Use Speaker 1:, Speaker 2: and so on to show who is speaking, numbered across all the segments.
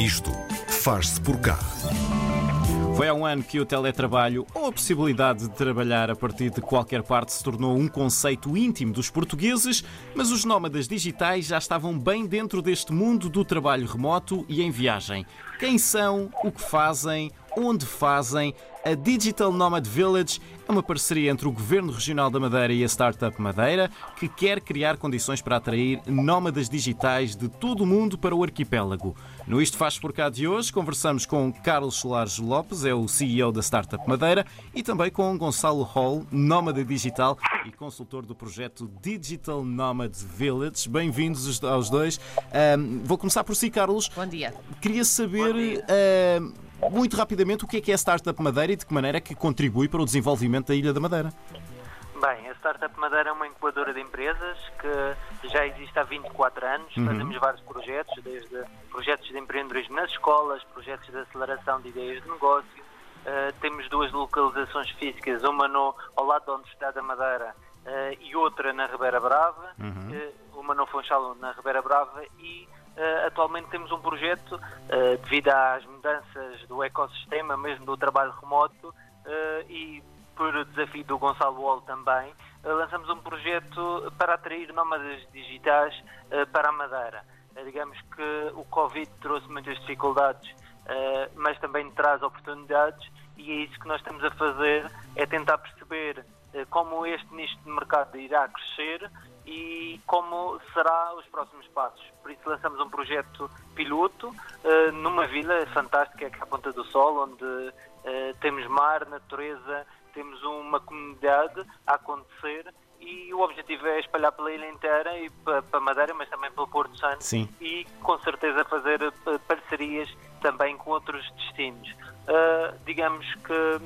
Speaker 1: Isto faz-se por cá.
Speaker 2: Foi há um ano que o teletrabalho, ou a possibilidade de trabalhar a partir de qualquer parte, se tornou um conceito íntimo dos portugueses, mas os nómadas digitais já estavam bem dentro deste mundo do trabalho remoto e em viagem. Quem são, o que fazem, onde fazem. A Digital Nomad Village é uma parceria entre o Governo Regional da Madeira e a Startup Madeira, que quer criar condições para atrair nómadas digitais de todo o mundo para o arquipélago. No Isto Faz Por Cá de hoje, conversamos com Carlos Solares Lopes, é o CEO da Startup Madeira, e também com Gonçalo Hall, nómada digital e consultor do projeto Digital Nomad Village. Bem-vindos aos dois. Um, vou começar por si, Carlos.
Speaker 3: Bom dia.
Speaker 2: Queria saber. Uh, muito rapidamente, o que é que é a Startup Madeira e de que maneira é que contribui para o desenvolvimento da Ilha da Madeira?
Speaker 4: Bem, a Startup Madeira é uma incubadora de empresas que já existe há 24 anos. Uhum. Fazemos vários projetos, desde projetos de empreendedorismo nas escolas, projetos de aceleração de ideias de negócio. Uh, temos duas localizações físicas, uma no, ao lado da Universidade da Madeira uh, e outra na Ribeira Brava, uhum. uh, uma no Funchal na Ribeira Brava e Uh, atualmente temos um projeto, uh, devido às mudanças do ecossistema, mesmo do trabalho remoto, uh, e por desafio do Gonçalo Wall também, lançamos um projeto para atrair nómadas digitais para a Madeira. digamos que o Covid trouxe muitas dificuldades, mas também traz oportunidades, e é isso que nós estamos a fazer, é tentar perceber como este nicho de mercado irá crescer e como será os próximos passos. Por isso lançamos um projeto piloto uh, numa vila fantástica que é a Ponta do Sol, onde uh, temos mar, natureza, temos uma comunidade a acontecer e o objetivo é espalhar pela ilha inteira e para Madeira, mas também pelo Porto Santo
Speaker 2: Sim.
Speaker 4: e com certeza fazer eh, parcerias também com outros destinos. Uh, digamos que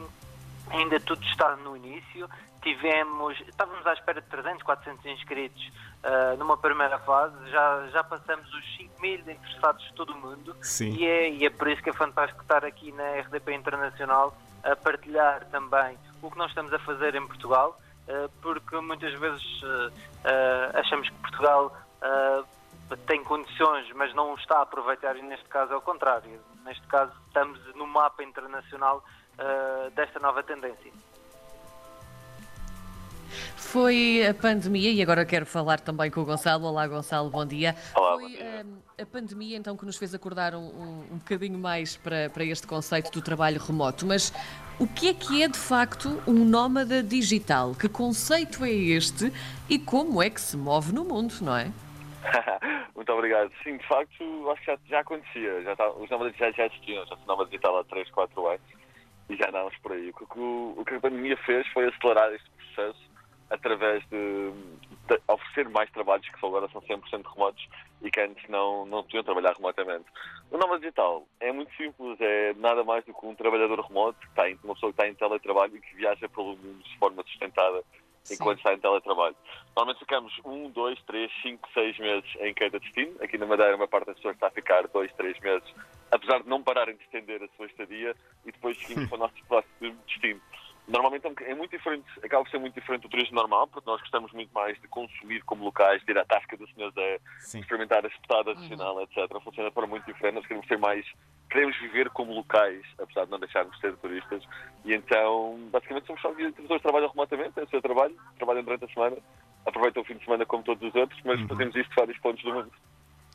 Speaker 4: ainda tudo está no início, tivemos, estávamos à espera de 300, 400 inscritos uh, numa primeira fase, já, já passamos os 5 mil interessados de todo o mundo
Speaker 2: Sim.
Speaker 4: E, é, e é por isso que é fantástico estar aqui na RDP Internacional a partilhar também o que nós estamos a fazer em Portugal, uh, porque muitas vezes uh, achamos que Portugal tem condições, mas não está a aproveitar, e neste caso é o contrário. Neste caso, estamos no mapa internacional desta nova tendência.
Speaker 3: Foi a pandemia, e agora quero falar também com o Gonçalo. Olá, Gonçalo, bom dia.
Speaker 5: Olá,
Speaker 3: Foi
Speaker 5: bom dia.
Speaker 3: Hum, a pandemia então que nos fez acordar um, um, bocadinho mais para, para este conceito do trabalho remoto. Mas o que é que é de facto um nómada digital? Que conceito é este e como é que se move no mundo, não é?
Speaker 5: Muito obrigado. Sim, de facto, acho que já, já acontecia. Já tá, os nómadas digitais já existiam, já se nómada digital há 3, 4 anos e já andávamos por aí. O que, o, o que a pandemia fez foi acelerar este processo através de, de, oferecer mais trabalhos que agora são 100% remotos e que antes não, não podiam trabalhar remotamente. O Nova Digital é muito simples, é nada mais do que um trabalhador remoto, que está em, uma pessoa que está em teletrabalho e que viaja pelo mundo de forma sustentada Sim. enquanto está em teletrabalho. Normalmente ficamos um, dois, três, cinco, seis meses em cada destino. Aqui na Madeira, uma parte das pessoas está a ficar dois, três meses, apesar de não pararem de estender a sua estadia, e depois seguimos para o nosso próximo destino. Normalmente é, é muito diferente, acaba por ser muito diferente do turismo normal, porque nós gostamos muito mais de consumir como locais, de ir à tasca do Senhor Zé, experimentar a espetada adicional, uhum. etc. Funciona para muito diferente, nós queremos ser mais, queremos viver como locais, apesar de não deixarmos de ser turistas. E então, basicamente, somos só pessoas que trabalham remotamente, é o seu trabalho, trabalham durante a semana, aproveitam o fim de semana como todos os outros, mas uhum. fazemos isto de vários pontos do mundo.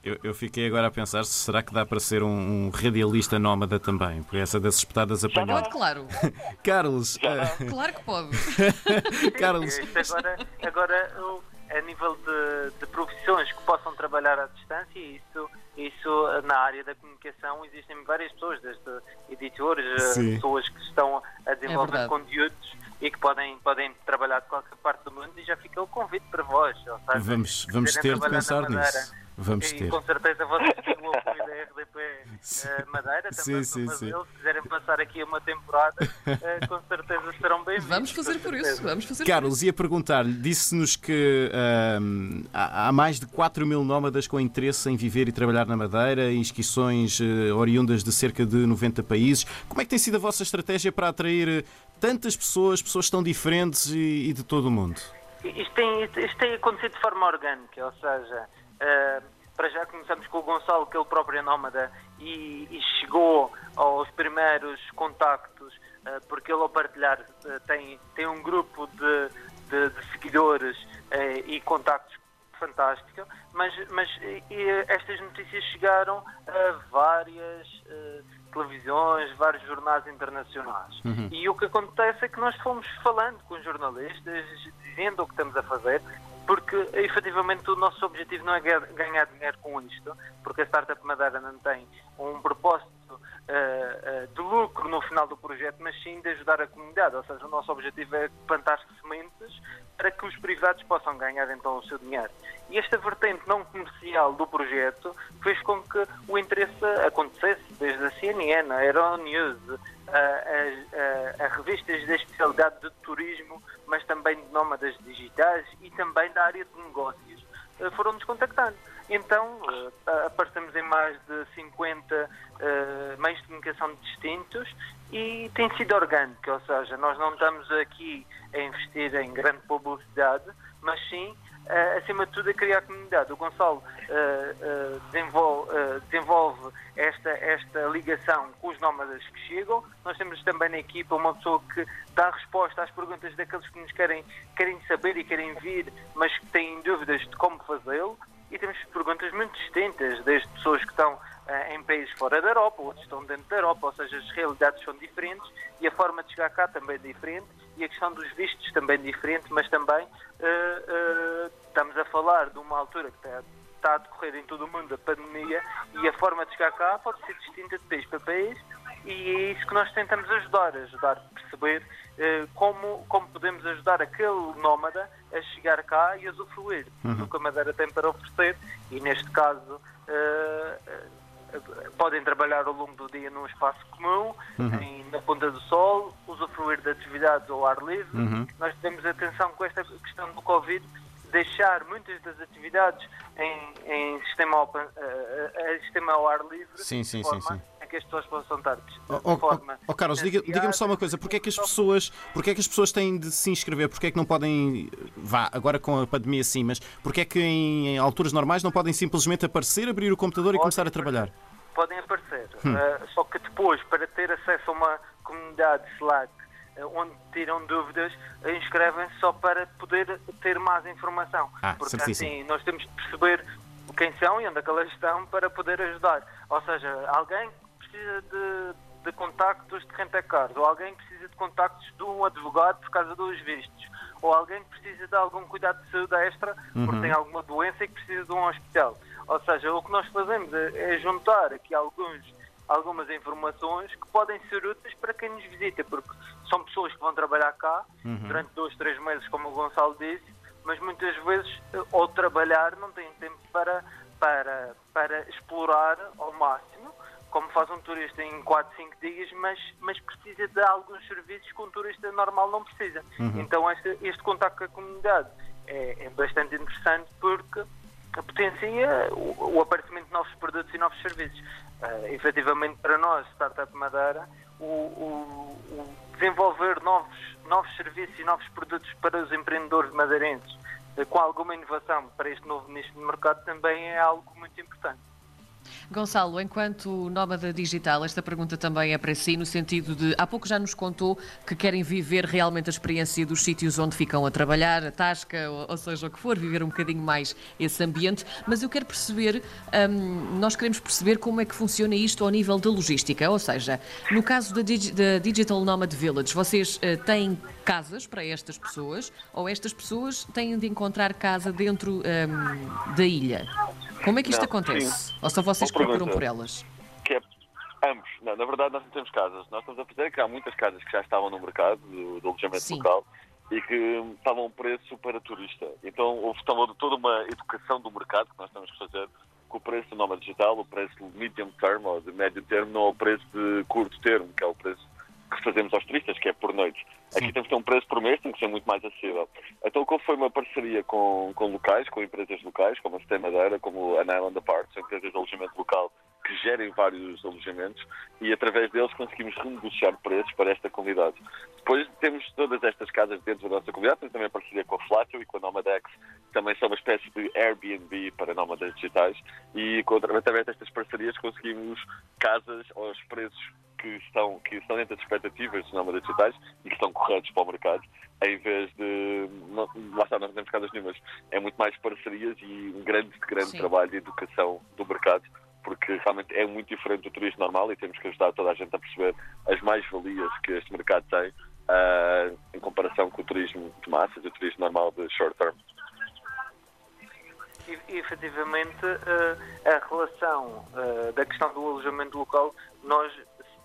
Speaker 2: Eu, eu, fiquei agora a pensar se será que dá para ser um, um radialista nómada também, por essa das espetadas apanhadas.
Speaker 3: Pode, claro.
Speaker 2: Carlos.
Speaker 3: Uh... Claro que pode.
Speaker 2: Carlos.
Speaker 4: agora, agora a nível de, de, profissões que possam trabalhar à distância, isso, isso na área da comunicação existem várias pessoas, desde editores, eh, Sim. pessoas que estão a desenvolver é conteúdos e que podem, podem trabalhar de qualquer parte do mundo e já fica o convite para vós. Seja,
Speaker 2: vamos vamos ter de pensar nisso. Vamos
Speaker 4: e,
Speaker 2: ter.
Speaker 4: com certeza vocês têm o apoio da RDP uh, eh, Madeira também. Sim, sim, sim. Se quiserem passar aqui uma temporada, uh, com certeza serão bem-vindos.
Speaker 3: Vamos fazer por isso. Vamos fazer
Speaker 2: Carlos, ia perguntar-lhe, disse-nos que uh, há mais de 4 mil nómadas com interesse em viver e trabalhar na Madeira, inscrições uh, oriundas de cerca de 90 países. Como é que tem sido a vossa estratégia para atrair tantas pessoas, pessoas tão diferentes e, e de todo o mundo?
Speaker 4: Isto tem, isto tem acontecido de forma orgânica, ou seja, Uh, para já começamos com o Gonçalo, que ele próprio é nómada e, e chegou aos primeiros contactos, uh, porque ele ao partilhar uh, tem, tem um grupo de, de, de seguidores uh, e contactos fantástico, mas, mas estas notícias chegaram a várias televisões, vários jornais internacionais. Uhum. E o que acontece é que nós fomos falando com jornalistas, dizendo o que estamos a fazer, porque efetivamente o nosso objetivo não é ganhar dinheiro com isto, porque a Startup Madeira não tem um propósito uh, uh, de lucro no final do projeto, mas sim de ajudar a comunidade. Ou seja, o nosso objetivo é plantar sementes para que os privados possam ganhar então o seu dinheiro. E esta vertente não comercial do projeto fez com que o interesse acontecesse desde a CNN, a Euronews, a, a, a, a revistas da especialidade de turismo, mas também de nómadas digitais e também da área de negócios, eh, foram-nos contactando. Então, uh, aparecemos em mais de 50 uh, meios de comunicação distintos e tem sido orgânico, ou seja, nós não estamos aqui a investir em grande publicidade, mas sim, uh, acima de tudo, a criar comunidade. O Gonçalo desenvolve, desenvolve esta, esta ligação com os nómadas que chegam. Nós temos também na equipa uma pessoa que dá resposta às perguntas daqueles que nos querem, querem saber e querem vir, mas que têm dúvidas de como fazê-lo e temos perguntas muito distintas, desde pessoas que estão uh, em países fora da Europa, outros estão dentro da Europa, ou seja, as realidades são diferentes e a forma de chegar cá também é diferente e a questão dos vistos também é diferente, mas também uh, uh, estamos a falar de uma altura que está, está a decorrer em todo o mundo a pandemia e a forma de chegar cá pode ser distinta de país para país e é isso que nós tentamos ajudar, ajudar a perceber eh, como, como podemos ajudar aquele nómada a chegar cá e a usufruir uhum. do que a Madeira tem para oferecer e neste caso eh, eh, podem trabalhar ao longo do dia num espaço comum, uhum. em, na Ponta do Sol, usufruir de atividades ao ar livre. Uhum. Nós temos atenção com esta questão do Covid, deixar muitas das atividades em, em sistema, ao, uh, uh, sistema ao ar livre,
Speaker 2: sim, sim, sim, sim
Speaker 4: que as pessoas possam estar de
Speaker 2: oh, oh, forma. Oh, Carlos, diga-me diga só uma coisa: porquê é que as pessoas, porquê é que as pessoas têm de se inscrever? Porquê é que não podem, vá, agora com a pandemia sim, mas porquê é que em, em alturas normais não podem simplesmente aparecer, abrir o computador e começar a trabalhar?
Speaker 4: Podem aparecer, hum. uh, só que depois, para ter acesso a uma comunidade Slack uh, onde tiram dúvidas, inscrevem-se só para poder ter mais informação.
Speaker 2: Ah,
Speaker 4: Porque
Speaker 2: certíssimo.
Speaker 4: assim nós temos de perceber quem são e onde é que elas estão para poder ajudar. Ou seja, alguém precisa de, de contactos de rentacars, ou alguém precisa de contactos de um advogado por causa dos vistos, ou alguém que precisa de algum cuidado de saúde extra porque uhum. tem alguma doença e que precisa de um hospital. Ou seja, o que nós fazemos é, é juntar aqui alguns, algumas informações que podem ser úteis para quem nos visita, porque são pessoas que vão trabalhar cá uhum. durante dois, três meses, como o Gonçalo disse, mas muitas vezes, ao trabalhar, não têm tempo para, para, para explorar ao máximo como faz um turista em 4, 5 dias, mas, mas precisa de alguns serviços que um turista normal não precisa. Uhum. Então este, este contato com a comunidade é, é bastante interessante porque potencia o, o, aparecimento de novos produtos e novos serviços. Uh, efetivamente, para nós, Startup Madeira, o, o, o, desenvolver novos, novos serviços e novos produtos para os empreendedores madeirenses uh, com alguma inovação para este novo nicho de mercado também é algo muito importante.
Speaker 3: Gonçalo, enquanto nómada digital, esta pergunta também é para si, no sentido de, há pouco já nos contou que querem viver realmente a experiência dos sítios onde ficam a trabalhar, a tasca, ou, ou seja, o que for, viver um bocadinho mais esse ambiente, mas eu quero perceber, hum, nós queremos perceber como é que funciona isto ao nível da logística, ou seja, no caso da, Digi da Digital Nomad Village, vocês uh, têm casas para estas pessoas ou estas pessoas têm de encontrar casa dentro um, da ilha? Como é que isto não, acontece? Sim. Ou só vocês procuram por elas?
Speaker 5: Que é ambos. Não, na verdade, nós não temos casas. Nós estamos a fazer que há muitas casas que já estavam no mercado do, do alojamento sim. local e que estavam a um preço para turista. Então houve toda uma educação do mercado que nós temos que fazer com o preço do nome digital, o preço de medium term ou de médio termo, não o preço de curto termo, que é o preço que fazemos aos turistas, que é por noite. Sim. Aqui temos que ter um preço por mês, tem que ser muito mais acessível. Então, como foi uma parceria com, com locais, com empresas locais, como a Stem Madeira, como a Island Apart, são empresas de alojamento local que que gerem vários alojamentos e através deles conseguimos renegociar preços para esta comunidade. Depois temos todas estas casas dentro da nossa comunidade, temos também a parceria com a Flatio e com a Nomadex, também são uma espécie de Airbnb para nómadas digitais e através destas parcerias conseguimos casas aos preços que estão, que estão dentro das expectativas dos nómadas digitais e que estão corretos para o mercado, em vez de. Não, lá está, nós não temos casas nenhumas. É muito mais parcerias e um grande, grande trabalho de educação do mercado porque realmente é muito diferente do turismo normal e temos que ajudar toda a gente a perceber as mais-valias que este mercado tem uh, em comparação com o turismo de massas, o turismo normal de short term.
Speaker 4: E, efetivamente, uh, a relação uh, da questão do alojamento local, nós,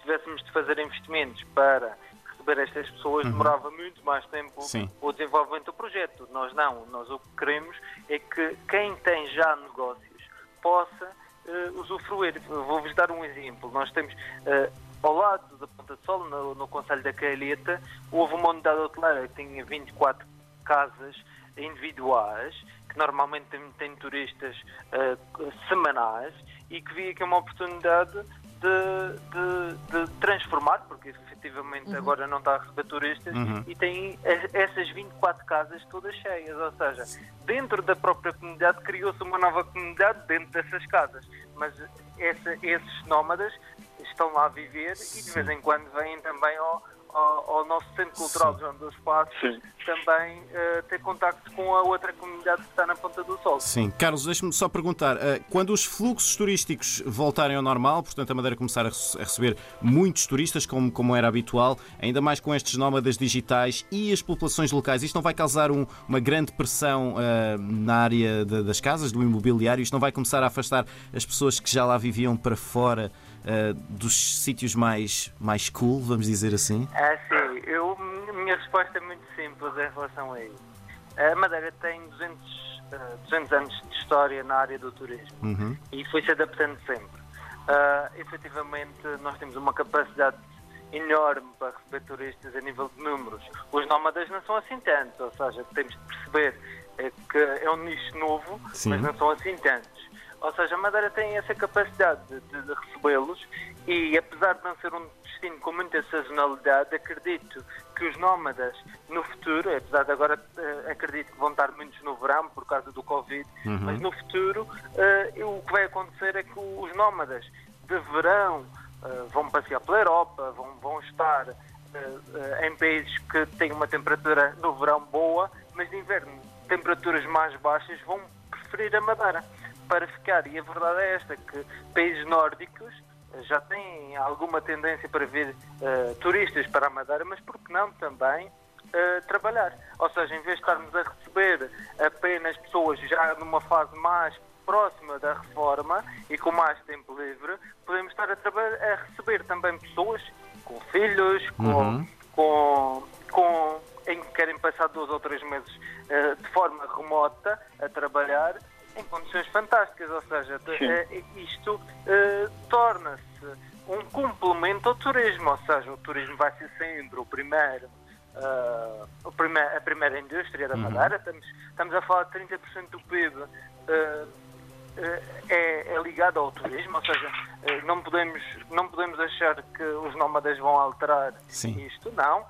Speaker 4: tivéssemos de fazer investimentos para receber estas pessoas, uhum. demorava muito mais tempo Sim. o desenvolvimento do projeto. Nós não. Nós o que queremos é que quem tem já negócios possa uh, usufruir. Vou-vos dar um exemplo. Nós temos uh, ao lado da Ponta de Sol, no, no Conselho da Calheta, houve uma unidade hoteleira que tinha 24 casas individuais, que normalmente tem, tem turistas uh, semanais, e que via que é uma oportunidade de, de, de, transformar, porque efetivamente uhum. agora não está a receber turistas, uhum. e tem essas 24 casas todas cheias. Ou seja, dentro da própria comunidade criou-se uma nova comunidade dentro dessas casas. Mas essa, esses nómadas estão lá a viver e de vez em quando vêm também ao, ao, ao nosso Centro Cultural Sim. João dos Passos Sim. também uh, ter contacto com a outra comunidade que está na Ponta do Sol.
Speaker 2: Sim. Carlos, deixe-me só perguntar, uh, quando os fluxos turísticos voltarem ao normal, portanto a Madeira começar a, receber muitos turistas, como, como era habitual, ainda mais com estes nómadas digitais e as populações locais, isto não vai causar um, uma grande pressão uh, na área de, das casas, do imobiliário? Isto não vai começar a afastar as pessoas que já lá viviam para fora uh, dos sítios mais, mais cool, vamos dizer assim?
Speaker 4: Ah, sim. Eu, minha resposta é muito simples em relação a isso. A Madeira tem 200, uh, 200 anos de história na área do turismo uhum. e foi se adaptando sempre. Uh, efetivamente, nós temos uma capacidade enorme para receber turistas a nível de números. Os nómadas não são assim tantos, ou seja, temos de perceber é que é um nicho novo, Sim. mas não são assim tantos. Ou seja, a Madeira tem essa capacidade de, de recebê-los e, apesar de não ser um destino com muita sazonalidade, acredito que os nómadas no futuro, apesar de agora uh, acredito que vão estar muitos no verão por causa do Covid, uhum. mas no futuro uh, o que vai acontecer é que os nómadas de verão uh, vão passear pela Europa, vão, vão estar em países que têm uma temperatura no verão boa, mas de inverno temperaturas mais baixas vão preferir a Madeira para ficar. E a verdade é esta, que países nórdicos já têm alguma tendência para vir uh, turistas para a Madeira, mas por que não também uh, trabalhar? Ou seja, em vez de estarmos a receber apenas pessoas já numa fase mais próxima da reforma e com mais tempo livre, podemos estar a, a receber também pessoas com filhos, com, uhum. com, com, em que querem passar dois ou três meses uh, de forma remota a trabalhar em condições fantásticas, ou seja, uh, isto uh, torna-se um complemento ao turismo, ou seja, o turismo vai ser sempre o primeiro, uh, o primeir, a primeira indústria da uhum. Madeira, estamos, estamos a falar de 30% do PIB é, é, ligado ao turismo, ou seja, não podemos, não podemos achar que os nómadas vão alterar Sim. isto, não.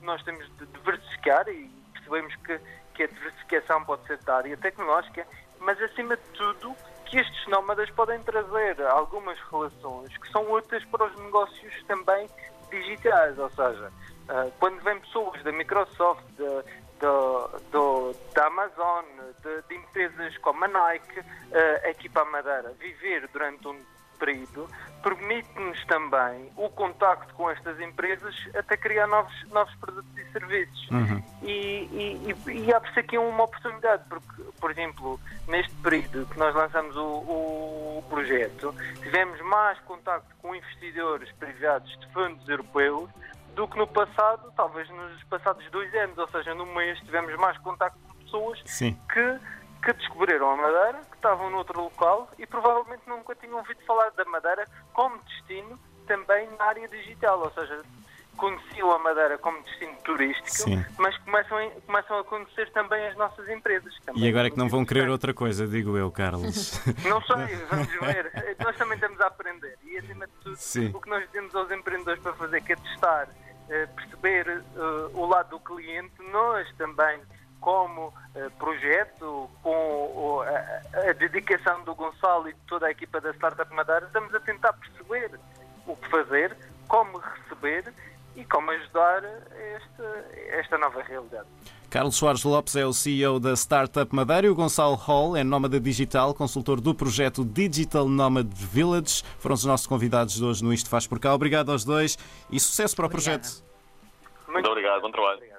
Speaker 4: nós temos de diversificar e percebemos que, que a diversificação pode ser da área tecnológica mas acima de tudo que estes nómadas podem trazer algumas relações que são úteis para os negócios também digitais, ou seja, uh, quando vêm pessoas da Microsoft, de, de, de, da Amazon, de, de, empresas como a Nike, uh, aqui para a Madeira, viver durante um período, permite-nos também o contacto com estas empresas até criar novos, novos produtos e serviços. Uhum. E, e, e, e por aqui uma oportunidade, porque, por exemplo, neste período que nós lançamos o, o projeto, tivemos mais contacto com investidores privados de fundos europeus do que no passado, talvez nos passados dois anos, ou seja, no mês tivemos mais contacto com pessoas Sim. que que descobriram a Madeira, que estavam noutro local e provavelmente nunca tinham ouvido falar da Madeira como destino também na área digital. Ou seja, conheciam a Madeira como destino turístico,
Speaker 2: Sim.
Speaker 4: mas começam, a- começam a conhecer também as nossas empresas.
Speaker 2: E agora é que não vão querer outra coisa, digo eu, Carlos.
Speaker 4: Não sei, vamos ver. Nós também estamos a aprender. E acima de tudo,
Speaker 2: Sim.
Speaker 4: o que nós dizemos aos empreendedores para fazer que é testar, eh, perceber eh, o lado do cliente, nós também, como eh, projeto, com o- a, a dedicação do Gonçalo e de toda a equipa da Startup Madeira, estamos a tentar perceber o que fazer, como receber e como ajudar esta, esta nova realidade.
Speaker 2: Carlos Soares Lopes é o CEO da Startup Madeira e o Gonçalo Hall é nómada digital, consultor do projeto Digital Nomad Village. Foram os nossos convidados de hoje no Isto Faz Por Cá. Obrigado aos dois e sucesso para o projeto.
Speaker 5: Muito obrigado, bom trabalho.
Speaker 4: Obrigado.